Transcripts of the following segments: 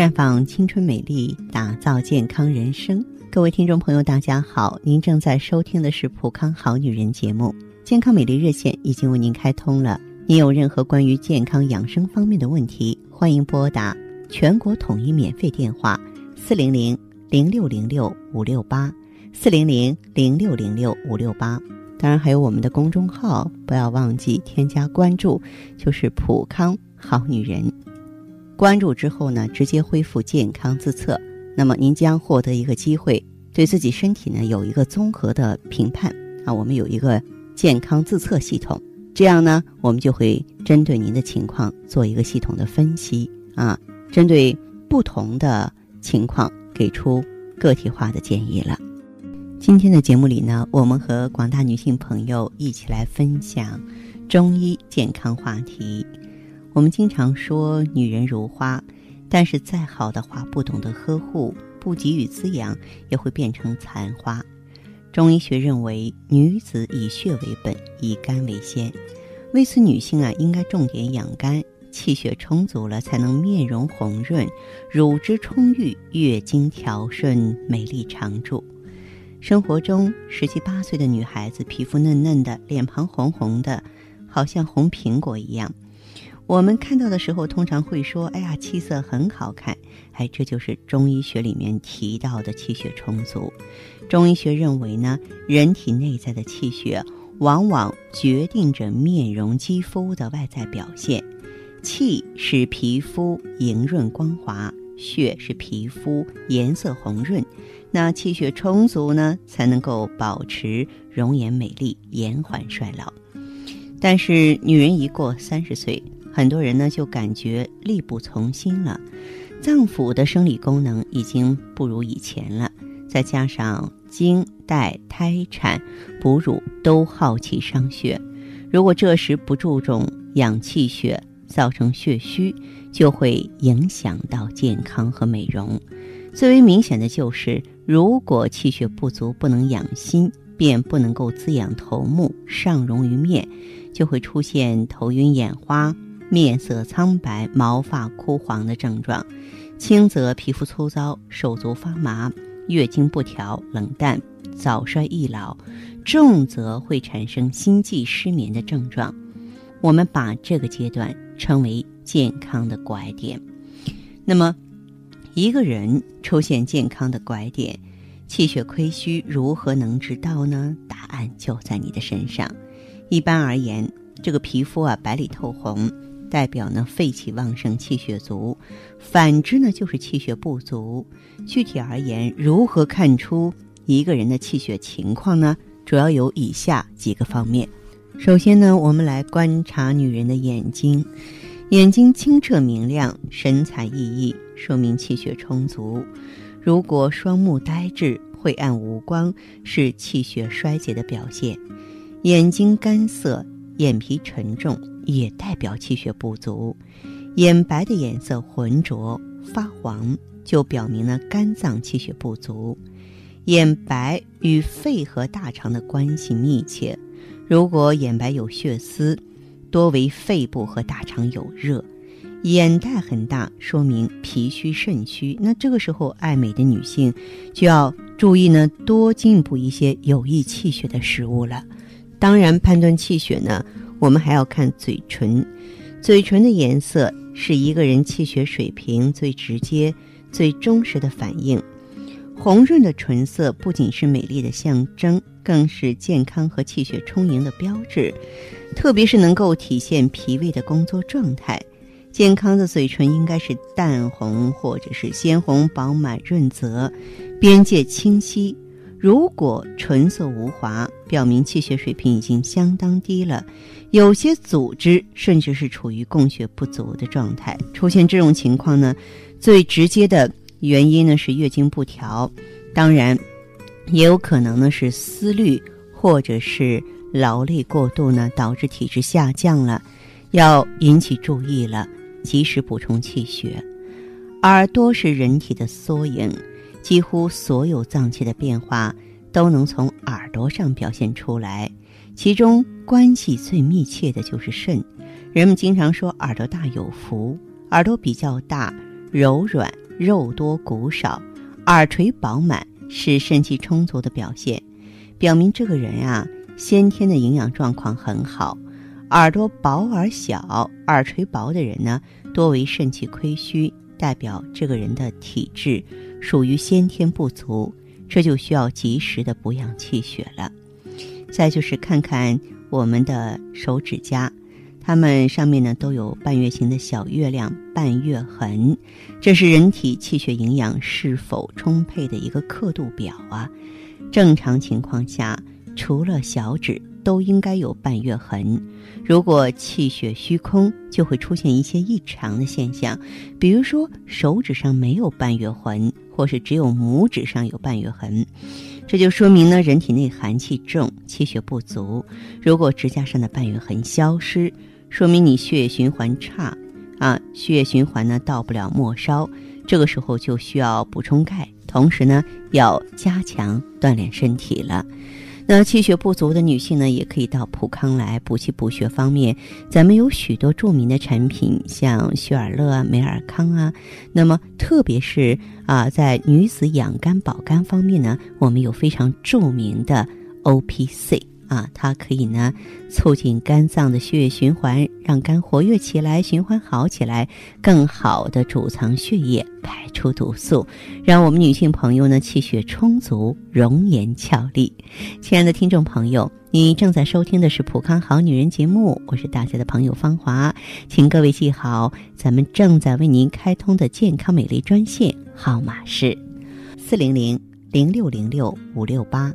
绽放青春美丽，打造健康人生。各位听众朋友，大家好，您正在收听的是《普康好女人》节目，健康美丽热线已经为您开通了。您有任何关于健康养生方面的问题，欢迎拨打全国统一免费电话四零零零六零六五六八四零零零六零六五六八。当然，还有我们的公众号，不要忘记添加关注，就是“普康好女人”。关注之后呢，直接恢复健康自测，那么您将获得一个机会，对自己身体呢有一个综合的评判啊。我们有一个健康自测系统，这样呢，我们就会针对您的情况做一个系统的分析啊，针对不同的情况给出个体化的建议了。今天的节目里呢，我们和广大女性朋友一起来分享中医健康话题。我们经常说女人如花，但是再好的花，不懂得呵护，不给予滋养，也会变成残花。中医学认为，女子以血为本，以肝为先。为此，女性啊，应该重点养肝，气血充足了，才能面容红润，乳汁充裕，月经调顺，美丽常驻。生活中，十七八岁的女孩子皮肤嫩嫩的，脸庞红红的，好像红苹果一样。我们看到的时候，通常会说：“哎呀，气色很好看。”哎，这就是中医学里面提到的气血充足。中医学认为呢，人体内在的气血往往决定着面容肌肤的外在表现。气使皮肤莹润光滑，血使皮肤颜色红润。那气血充足呢，才能够保持容颜美丽，延缓衰老。但是，女人一过三十岁，很多人呢就感觉力不从心了，脏腑的生理功能已经不如以前了，再加上经、带、胎产、哺乳都耗气伤血，如果这时不注重养气血，造成血虚，就会影响到健康和美容。最为明显的就是，如果气血不足，不能养心，便不能够滋养头目，上溶于面，就会出现头晕眼花。面色苍白、毛发枯黄的症状，轻则皮肤粗糙、手足发麻、月经不调、冷淡、早衰易老；重则会产生心悸、失眠的症状。我们把这个阶段称为健康的拐点。那么，一个人出现健康的拐点，气血亏虚，如何能知道呢？答案就在你的身上。一般而言，这个皮肤啊，白里透红。代表呢肺气旺盛，气血足；反之呢就是气血不足。具体而言，如何看出一个人的气血情况呢？主要有以下几个方面。首先呢，我们来观察女人的眼睛，眼睛清澈明亮，神采奕奕，说明气血充足。如果双目呆滞、晦暗无光，是气血衰竭的表现。眼睛干涩，眼皮沉重。也代表气血不足，眼白的颜色浑浊发黄，就表明了肝脏气血不足。眼白与肺和大肠的关系密切，如果眼白有血丝，多为肺部和大肠有热。眼袋很大，说明脾虚肾虚。那这个时候，爱美的女性就要注意呢，多进补一些有益气血的食物了。当然，判断气血呢。我们还要看嘴唇，嘴唇的颜色是一个人气血水平最直接、最忠实的反应。红润的唇色不仅是美丽的象征，更是健康和气血充盈的标志，特别是能够体现脾胃的工作状态。健康的嘴唇应该是淡红或者是鲜红、饱满润泽，边界清晰。如果唇色无华，表明气血水平已经相当低了，有些组织甚至是处于供血不足的状态。出现这种情况呢，最直接的原因呢是月经不调，当然，也有可能呢是思虑或者是劳累过度呢导致体质下降了，要引起注意了，及时补充气血。耳朵是人体的缩影。几乎所有脏器的变化都能从耳朵上表现出来，其中关系最密切的就是肾。人们经常说耳朵大有福，耳朵比较大、柔软、肉多骨少，耳垂饱满是肾气充足的表现，表明这个人啊先天的营养状况很好。耳朵薄而小、耳垂薄的人呢，多为肾气亏虚，代表这个人的体质属于先天不足，这就需要及时的补养气血了。再就是看看我们的手指甲。它们上面呢都有半月形的小月亮、半月痕，这是人体气血营养是否充沛的一个刻度表啊。正常情况下，除了小指都应该有半月痕。如果气血虚空，就会出现一些异常的现象，比如说手指上没有半月痕，或是只有拇指上有半月痕，这就说明呢人体内寒气重，气血不足。如果指甲上的半月痕消失，说明你血液循环差，啊，血液循环呢到不了末梢，这个时候就需要补充钙，同时呢要加强锻炼身体了。那气血不足的女性呢，也可以到普康来补气补血方面，咱们有许多著名的产品，像雪尔乐啊、美尔康啊。那么特别是啊，在女子养肝保肝方面呢，我们有非常著名的 O P C。啊，它可以呢，促进肝脏的血液循环，让肝活跃起来，循环好起来，更好的储藏血液，排出毒素，让我们女性朋友呢气血充足，容颜俏丽。亲爱的听众朋友，你正在收听的是《普康好女人》节目，我是大家的朋友芳华，请各位记好，咱们正在为您开通的健康美丽专线号码是四零零零六零六五六八。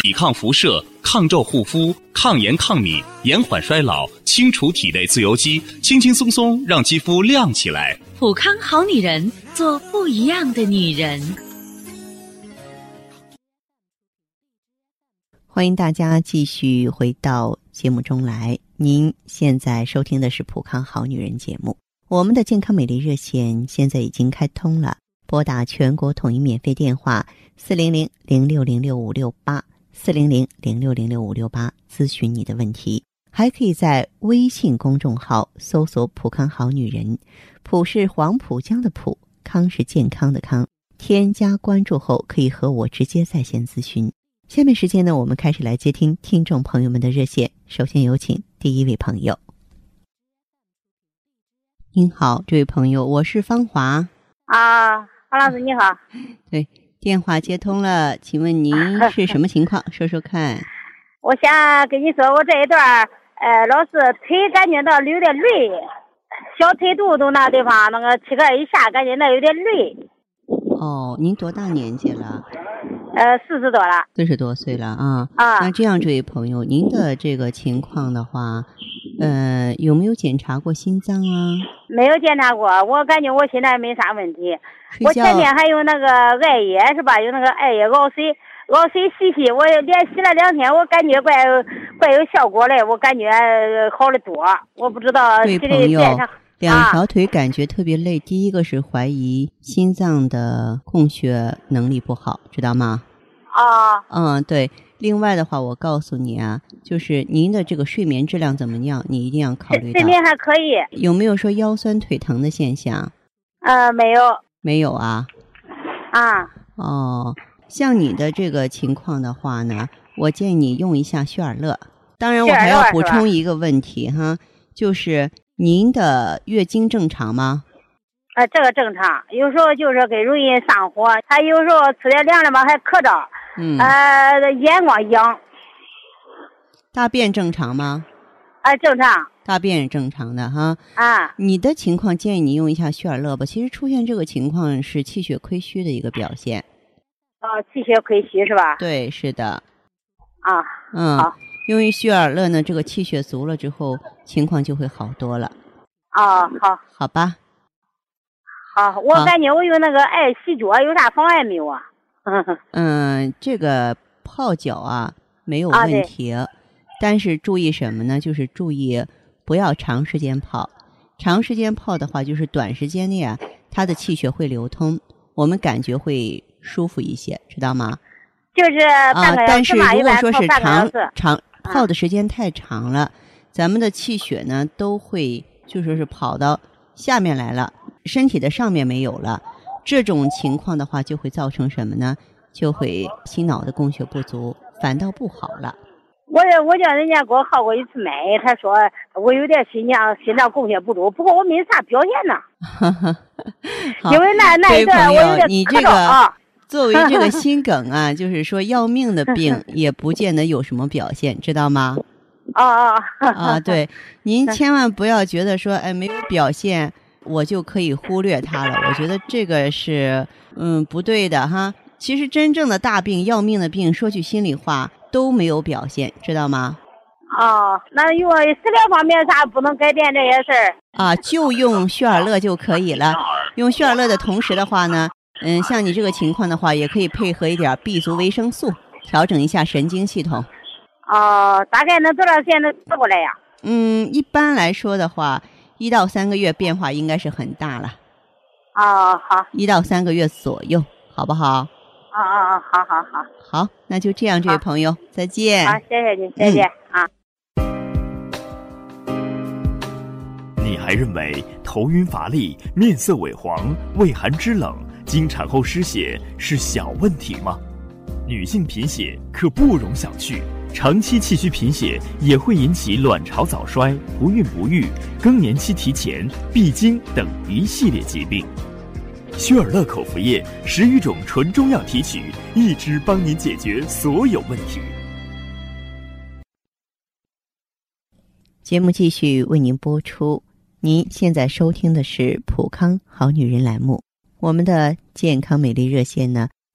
抵抗辐射。抗皱护肤、抗炎抗敏、延缓衰老、清除体内自由基，轻轻松松让肌肤亮起来。普康好女人，做不一样的女人。欢迎大家继续回到节目中来。您现在收听的是普康好女人节目。我们的健康美丽热线现在已经开通了，拨打全国统一免费电话四零零零六零六五六八。四零零零六零六五六八咨询你的问题，还可以在微信公众号搜索“普康好女人”，普是黄浦江的浦，康是健康的康。添加关注后，可以和我直接在线咨询。下面时间呢，我们开始来接听听众朋友们的热线。首先有请第一位朋友。您好，这位朋友，我是芳华。啊，黄老师你好。对。电话接通了，请问您 是什么情况？说说看。我想跟你说，我这一段呃，老是腿感觉到有点累，小腿肚肚那地方那个膝盖以下感觉那有点累。哦，您多大年纪了？呃，四十多了。四十多岁了啊。啊。那这样，这位朋友，您的这个情况的话，呃，有没有检查过心脏啊？没有检查过，我感觉我现在没啥问题。我前天还有那个艾叶是吧？有那个艾叶熬水，熬水洗洗，我连洗了两天，我感觉怪怪有效果嘞，我感觉好的多。我不知道这位朋友，两条腿感觉特别累，第一个是怀疑心脏的供血能力不好，知道吗？啊。嗯，对。另外的话，我告诉你啊，就是您的这个睡眠质量怎么样？你一定要考虑到。睡眠还可以。有没有说腰酸腿疼的现象？呃，没有。没有啊，啊哦，像你的这个情况的话呢，我建议你用一下血尔乐。当然，我还要补充一个问题哈，就是您的月经正常吗？啊，这个正常，有时候就是给容易上火，他有时候吃点凉的吧还咳着，嗯，呃，眼光痒。大便正常吗？啊，正常。大便是正常的哈啊，你的情况建议你用一下血尔乐吧。其实出现这个情况是气血亏虚的一个表现。哦，气血亏虚是吧？对，是的。啊，嗯，好。用于血尔乐呢，这个气血足了之后，情况就会好多了。啊，好。好吧。好，我感觉我用那个艾洗脚有啥妨碍没有啊？嗯，这个泡脚啊没有问题，但是注意什么呢？就是注意不要长时间泡。长时间泡的话，就是短时间内啊，它的气血会流通，我们感觉会舒服一些，知道吗？就是啊，但是如果说是长长泡的时间太长了，咱们的气血呢都会就说是跑到下面来了，身体的上面没有了。这种情况的话，就会造成什么呢？就会心脑的供血不足，反倒不好了。我我叫人家给我号过一次脉，他说我有点心脏心脏供血不足，不过我没啥表现呢。因为那那一段我有点这个作为这个心梗啊，就是说要命的病，也不见得有什么表现，知道吗？啊啊啊！对，您 千万不要觉得说，哎，没有表现。我就可以忽略它了，我觉得这个是嗯不对的哈。其实真正的大病要命的病，说句心里话都没有表现，知道吗？哦，那用食疗方面啥不能改变这些事儿？啊，就用血尔乐就可以了。用血尔乐的同时的话呢，嗯，像你这个情况的话，也可以配合一点 B 族维生素，调整一下神经系统。哦，大概能多长时间能治过来呀？嗯，一般来说的话。一到三个月变化应该是很大了，哦，好，一到三个月左右，好不好？啊啊啊，好好好，好，那就这样，这位朋友，再见。好，谢谢你，再见啊。你还认为头晕乏力、面色萎黄、畏寒肢冷、经产后失血是小问题吗？女性贫血可不容小觑。长期气虚贫血也会引起卵巢早衰、不孕不育、更年期提前、闭经等一系列疾病。薛尔乐口服液十余种纯中药提取，一支帮您解决所有问题。节目继续为您播出。您现在收听的是《普康好女人》栏目，我们的健康美丽热线呢？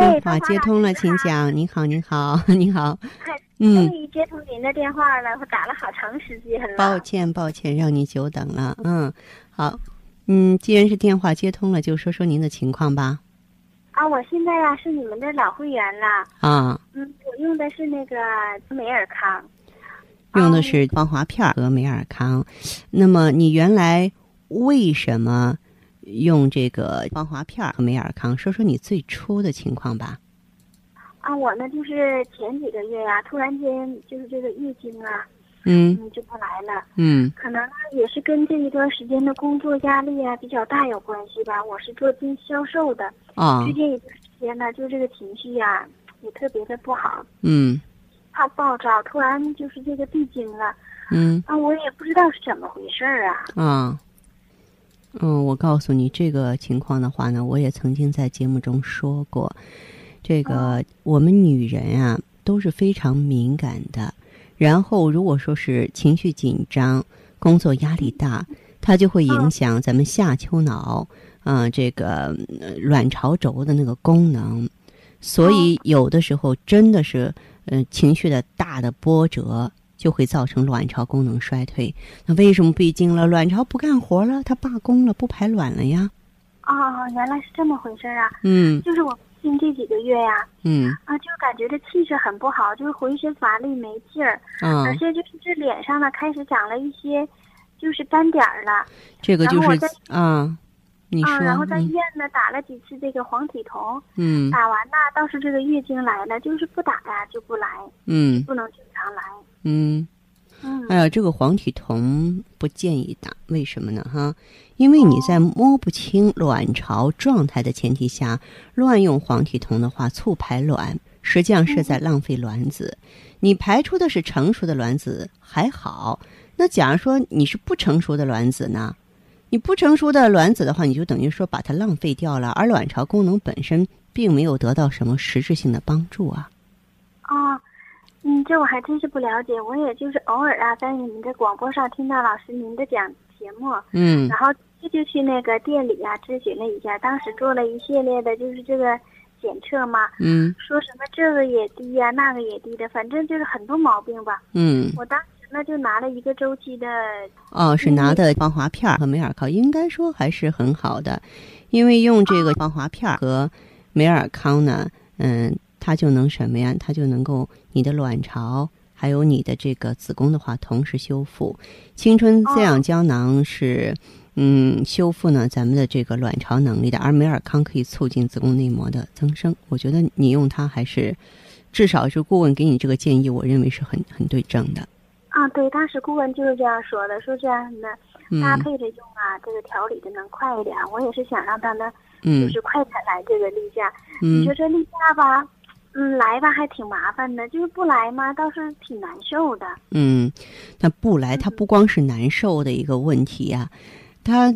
电话接通了，请讲。您好，您好，您好。嗯，终于接通您的电话了，我打了好长时间了。抱歉，抱歉，让您久等了。嗯，好，嗯，既然是电话接通了，就说说您的情况吧。啊，我现在呀是你们的老会员了。啊。嗯，我用的是那个美尔康。用的是芳华片和美尔康。那么你原来为什么？用这个防滑片和美尔康，说说你最初的情况吧。啊，我呢就是前几个月呀，突然间就是这个月经啊，嗯，就不来了。嗯，可能呢也是跟这一段时间的工作压力啊比较大有关系吧。我是做经销售的啊，最近一段时间呢，就这个情绪呀也特别的不好。嗯，怕暴躁，突然就是这个闭经了。嗯，啊，我也不知道是怎么回事儿啊。啊。嗯，我告诉你这个情况的话呢，我也曾经在节目中说过，这个我们女人啊都是非常敏感的。然后如果说是情绪紧张、工作压力大，它就会影响咱们下丘脑，嗯，这个卵巢轴的那个功能。所以有的时候真的是，嗯，情绪的大的波折。就会造成卵巢功能衰退。那为什么闭经了？卵巢不干活了，它罢工了，不排卵了呀？啊，原来是这么回事啊！嗯，就是我近这几个月呀，嗯，啊，就感觉这气色很不好，就是浑身乏力没劲儿，嗯，而且就是这脸上呢开始长了一些，就是斑点儿了。这个就是啊，你说，然后在医院呢打了几次这个黄体酮，嗯，打完呢倒是这个月经来了，就是不打呀就不来，嗯，不能经常来。嗯，哎呀，这个黄体酮不建议打，为什么呢？哈，因为你在摸不清卵巢状态的前提下，乱用黄体酮的话，促排卵，实际上是在浪费卵子。你排出的是成熟的卵子还好，那假如说你是不成熟的卵子呢？你不成熟的卵子的话，你就等于说把它浪费掉了，而卵巢功能本身并没有得到什么实质性的帮助啊。啊。嗯，这我还真是不了解，我也就是偶尔啊，在你们的广播上听到老师您的讲节目，嗯。然后这就去那个店里啊咨询了一下，当时做了一系列的就是这个检测嘛，嗯。说什么这个也低呀、那个也低的，反正就是很多毛病吧。嗯，我当时呢就拿了一个周期的，哦，是拿的防滑片和美尔康，应该说还是很好的，因为用这个防滑片和美尔康呢，嗯，它就能什么呀？它就能够你的卵巢还有你的这个子宫的话同时修复。青春滋养胶囊是。嗯，修复呢咱们的这个卵巢能力的，而美尔康可以促进子宫内膜的增生。我觉得你用它还是，至少是顾问给你这个建议，我认为是很很对症的。啊，对，当时顾问就是这样说的，说这样的嗯搭配着用啊，这个调理的能快一点。我也是想让他呢，就嗯是快点来这个例假。嗯你说这例假吧，嗯，来吧还挺麻烦的，就是不来嘛，倒是挺难受的。嗯，那不来，它不光是难受的一个问题呀、它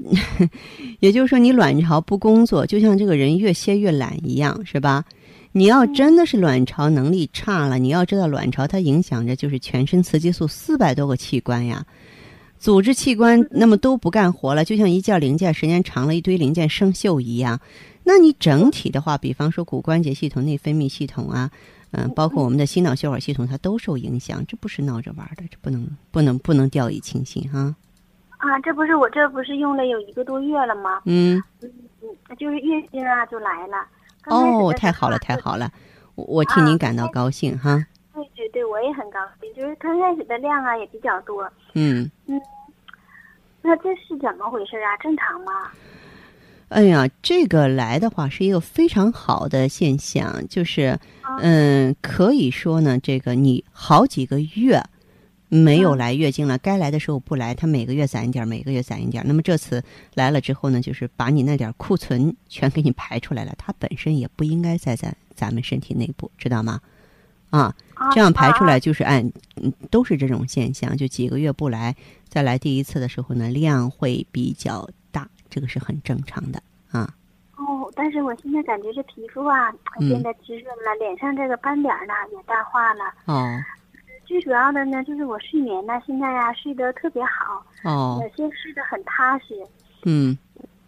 也就是说，你卵巢不工作，就像这个人越歇越懒一样，是吧？你要真的是卵巢能力差了，你要知道，卵巢它影响着就是全身雌激素四百多个器官呀，组织器官那么都不干活了，就像一件零件时间长了，一堆零件生锈一样。那你整体的话，比方说骨关节系统、内分泌系统啊，嗯、包括我们的心脑血管系统，它都受影响。这不是闹着玩的，这不能不能不能掉以轻心哈。啊，这不是我这不是用了有一个多月了吗？嗯，嗯，就是月经啊就来了。哦，太好了，太好了，我我替您感到高兴哈。对对对，我也很高兴，就是刚开始的量啊也比较多。嗯嗯，那这是怎么回事啊？正常吗？哎呀，这个来的话是一个非常好的现象，就是啊嗯，可以说呢，这个你好几个月没有嗯来月经了，该来的时候不来，它每个月攒一点儿，每个月攒一点儿。那么这次来了之后呢，就是把你那点儿库存全给你排出来了，它本身也不应该在咱咱们身体内部，知道吗？啊，啊这样排出啊来就是按，嗯，都是这种现象，就几个月不来，再来第一次的时候呢，量会比较大，这个是很正常的啊。哦，但是我现在感觉这皮肤啊嗯变得滋润了，脸上这个斑点儿呢也淡化了。哦最主要的呢，就是我睡眠呢，现在呀、睡得特别好，哦有些睡得很踏实。嗯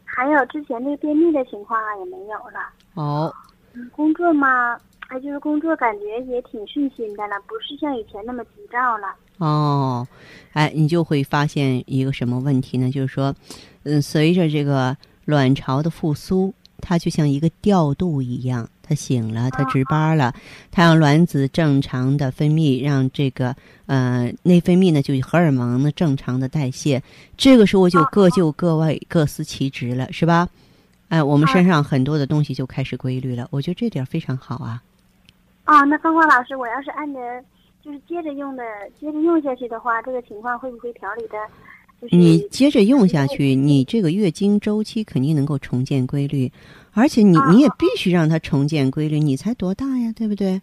还有之前那个便秘的情况啊也没有了。哦嗯，工作嘛，哎，就是工作感觉也挺顺心的了，不是像以前那么急躁了。哦，哎，你就会发现一个什么问题呢？就是说，嗯，随着这个卵巢的复苏，它就像一个调度一样，它醒了，它值班了，它让卵子正常的分泌，让这个呃内分泌呢就荷尔蒙呢正常的代谢，这个时候就各就各位，各司其职了，是吧？哎，我们身上很多的东西就开始规律了，我觉得这点非常好啊。啊，那芳芳老师，我要是按着就是接着用的，接着用下去的话，这个情况会不会调理的？就是你接着用下去，你这个月经周期肯定能够重建规律，而且你啊你也必须让它重建规律。你才多大呀，对不对？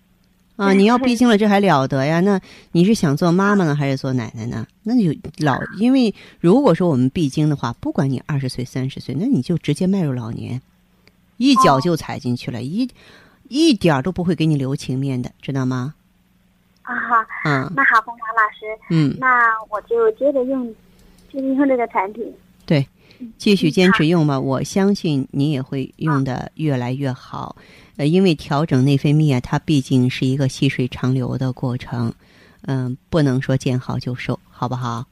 啊，你要闭经了，这还了得呀？那你是想做妈妈呢，还是做奶奶呢？那你就老，因为如果说我们闭经的话，不管你二十岁、三十岁，那你就直接迈入老年，一脚哦就踩进去了，一一点儿都不会给你留情面的，知道吗？啊哈，嗯，那好，冯华老师，嗯，那我就接着用，接着用这个产品。对，继续嗯坚持用吧，我相信你也会用的越来越好。呃，因为调整内分泌啊，它毕竟是一个细水长流的过程，嗯、不能说见好就收，好不好？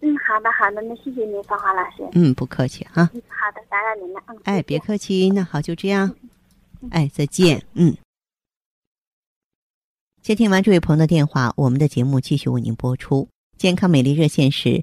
嗯，好的好的，那谢谢您，芳华老师。嗯，不客气哈。嗯，好的，打扰您了。嗯，哎，别客气，那好，就这样。哎，再见。嗯。接听完这位朋友的电话，我们的节目继续为您播出。健康美丽热线是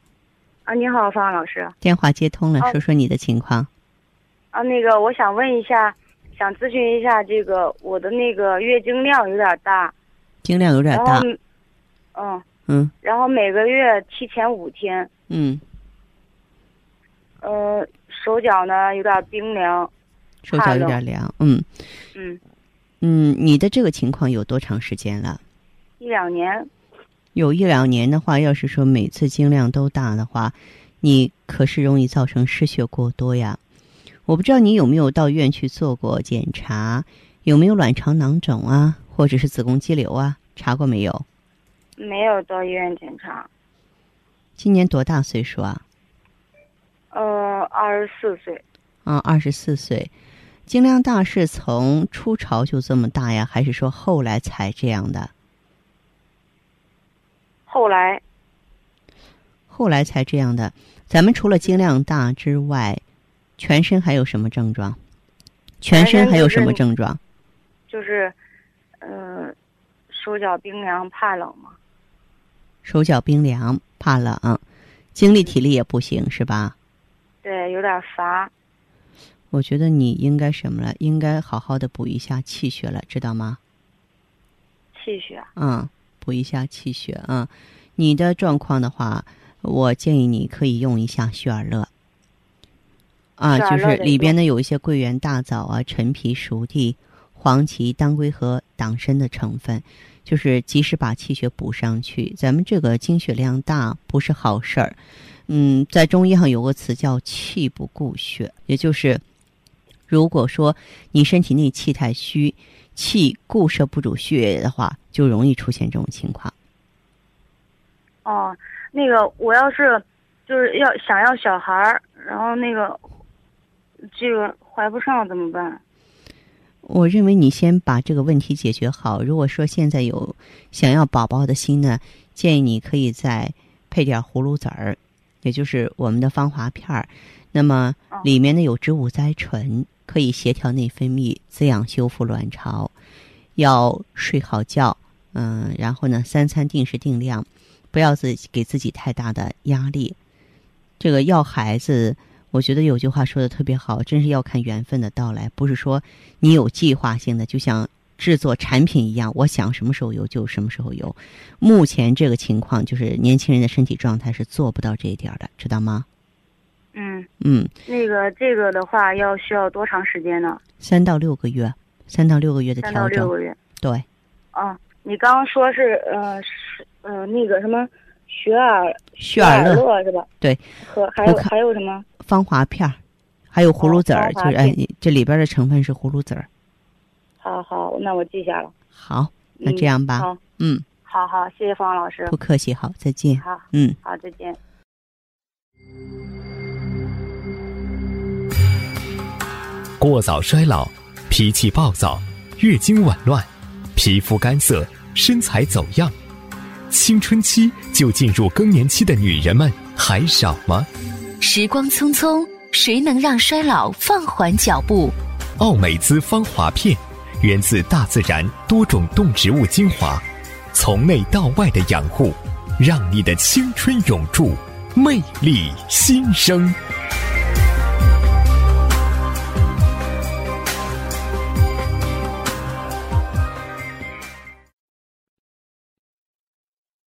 啊，你好，方老师。电话接通了，哦说说你的情况。啊，那个，我想问一下，想咨询一下，这个我的那个月经量有点大，经量有点大，，嗯，嗯然后每个月提前五天，嗯，呃，手脚呢有点冰凉，手脚有点凉。嗯嗯，嗯，你的这个情况有多长时间了？一两年，有一两年的话，要是说每次经量都大的话，你可是容易造成失血过多呀。我不知道你有没有到医院去做过检查，有没有卵巢囊肿啊，或者是子宫肌瘤啊？查过没有？没有到医院检查。今年多大岁数啊？呃，二十四岁。啊，二十四岁。经量大是从初潮就这么大呀，还是说后来才这样的？后来。后来才这样的。咱们除了经量大之外，全身还有什么症状？全身还有什么症状？就是，呃，手脚冰凉，怕冷嘛。手脚冰凉，怕冷，精力体力也不行，是吧？对，有点乏。我觉得你应该什么了？应该好好的补一下气血了，知道吗？气血。嗯，补一下气血啊、嗯！你的状况的话，我建议你可以用一下血尔乐。啊，就是里边呢有一些桂圆、大枣啊、陈皮、熟地、黄芪、当归和党参的成分，就是及时把气血补上去。咱们这个经血量大不是好事儿。嗯，在中医上有个词叫“气不固血”，也就是如果说你身体内气太虚，气固摄不住血液的话，就容易出现这种情况。哦，那个我要是就是要想要小孩儿，然后那个这个怀不上怎么办？我认为你先把这个问题解决好。如果说现在有想要宝宝的心呢，建议你可以再配点葫芦籽儿，也就是我们的芳华片儿。那么里面呢有植物甾醇，可以协调内分泌，滋养修复卵巢。要睡好觉，嗯，然后呢三餐定时定量，不要自己给自己太大的压力。这个要孩子。我觉得有句话说的特别好，真是要看缘分的到来，不是说你有计划性的，就像制作产品一样，我想什么时候有就什么时候有。目前这个情况就是年轻人的身体状态是做不到这一点的，知道吗？嗯嗯，那个这个的话要需要多长时间呢？三到六个月，三到六个月的调整。三到六个月。对。啊，你刚刚说是呃是呃那个什么雪尔雪尔乐是吧？对。和还有还有什么？芳华片儿，还有葫芦籽儿，哦、就是哎，这里边的成分是葫芦籽儿。好好，那我记下了。好，那这样吧。好，嗯，好好，谢谢方老师。不客气，好，再见。好，嗯，好，再见。过早衰老、脾气暴躁、月经紊乱、皮肤干涩、身材走样，青春期就进入更年期的女人们还少吗？时光匆匆，谁能让衰老放缓脚步？奥美姿芳华片，源自大自然多种动植物精华，从内到外的养护，让你的青春永驻，魅力新生。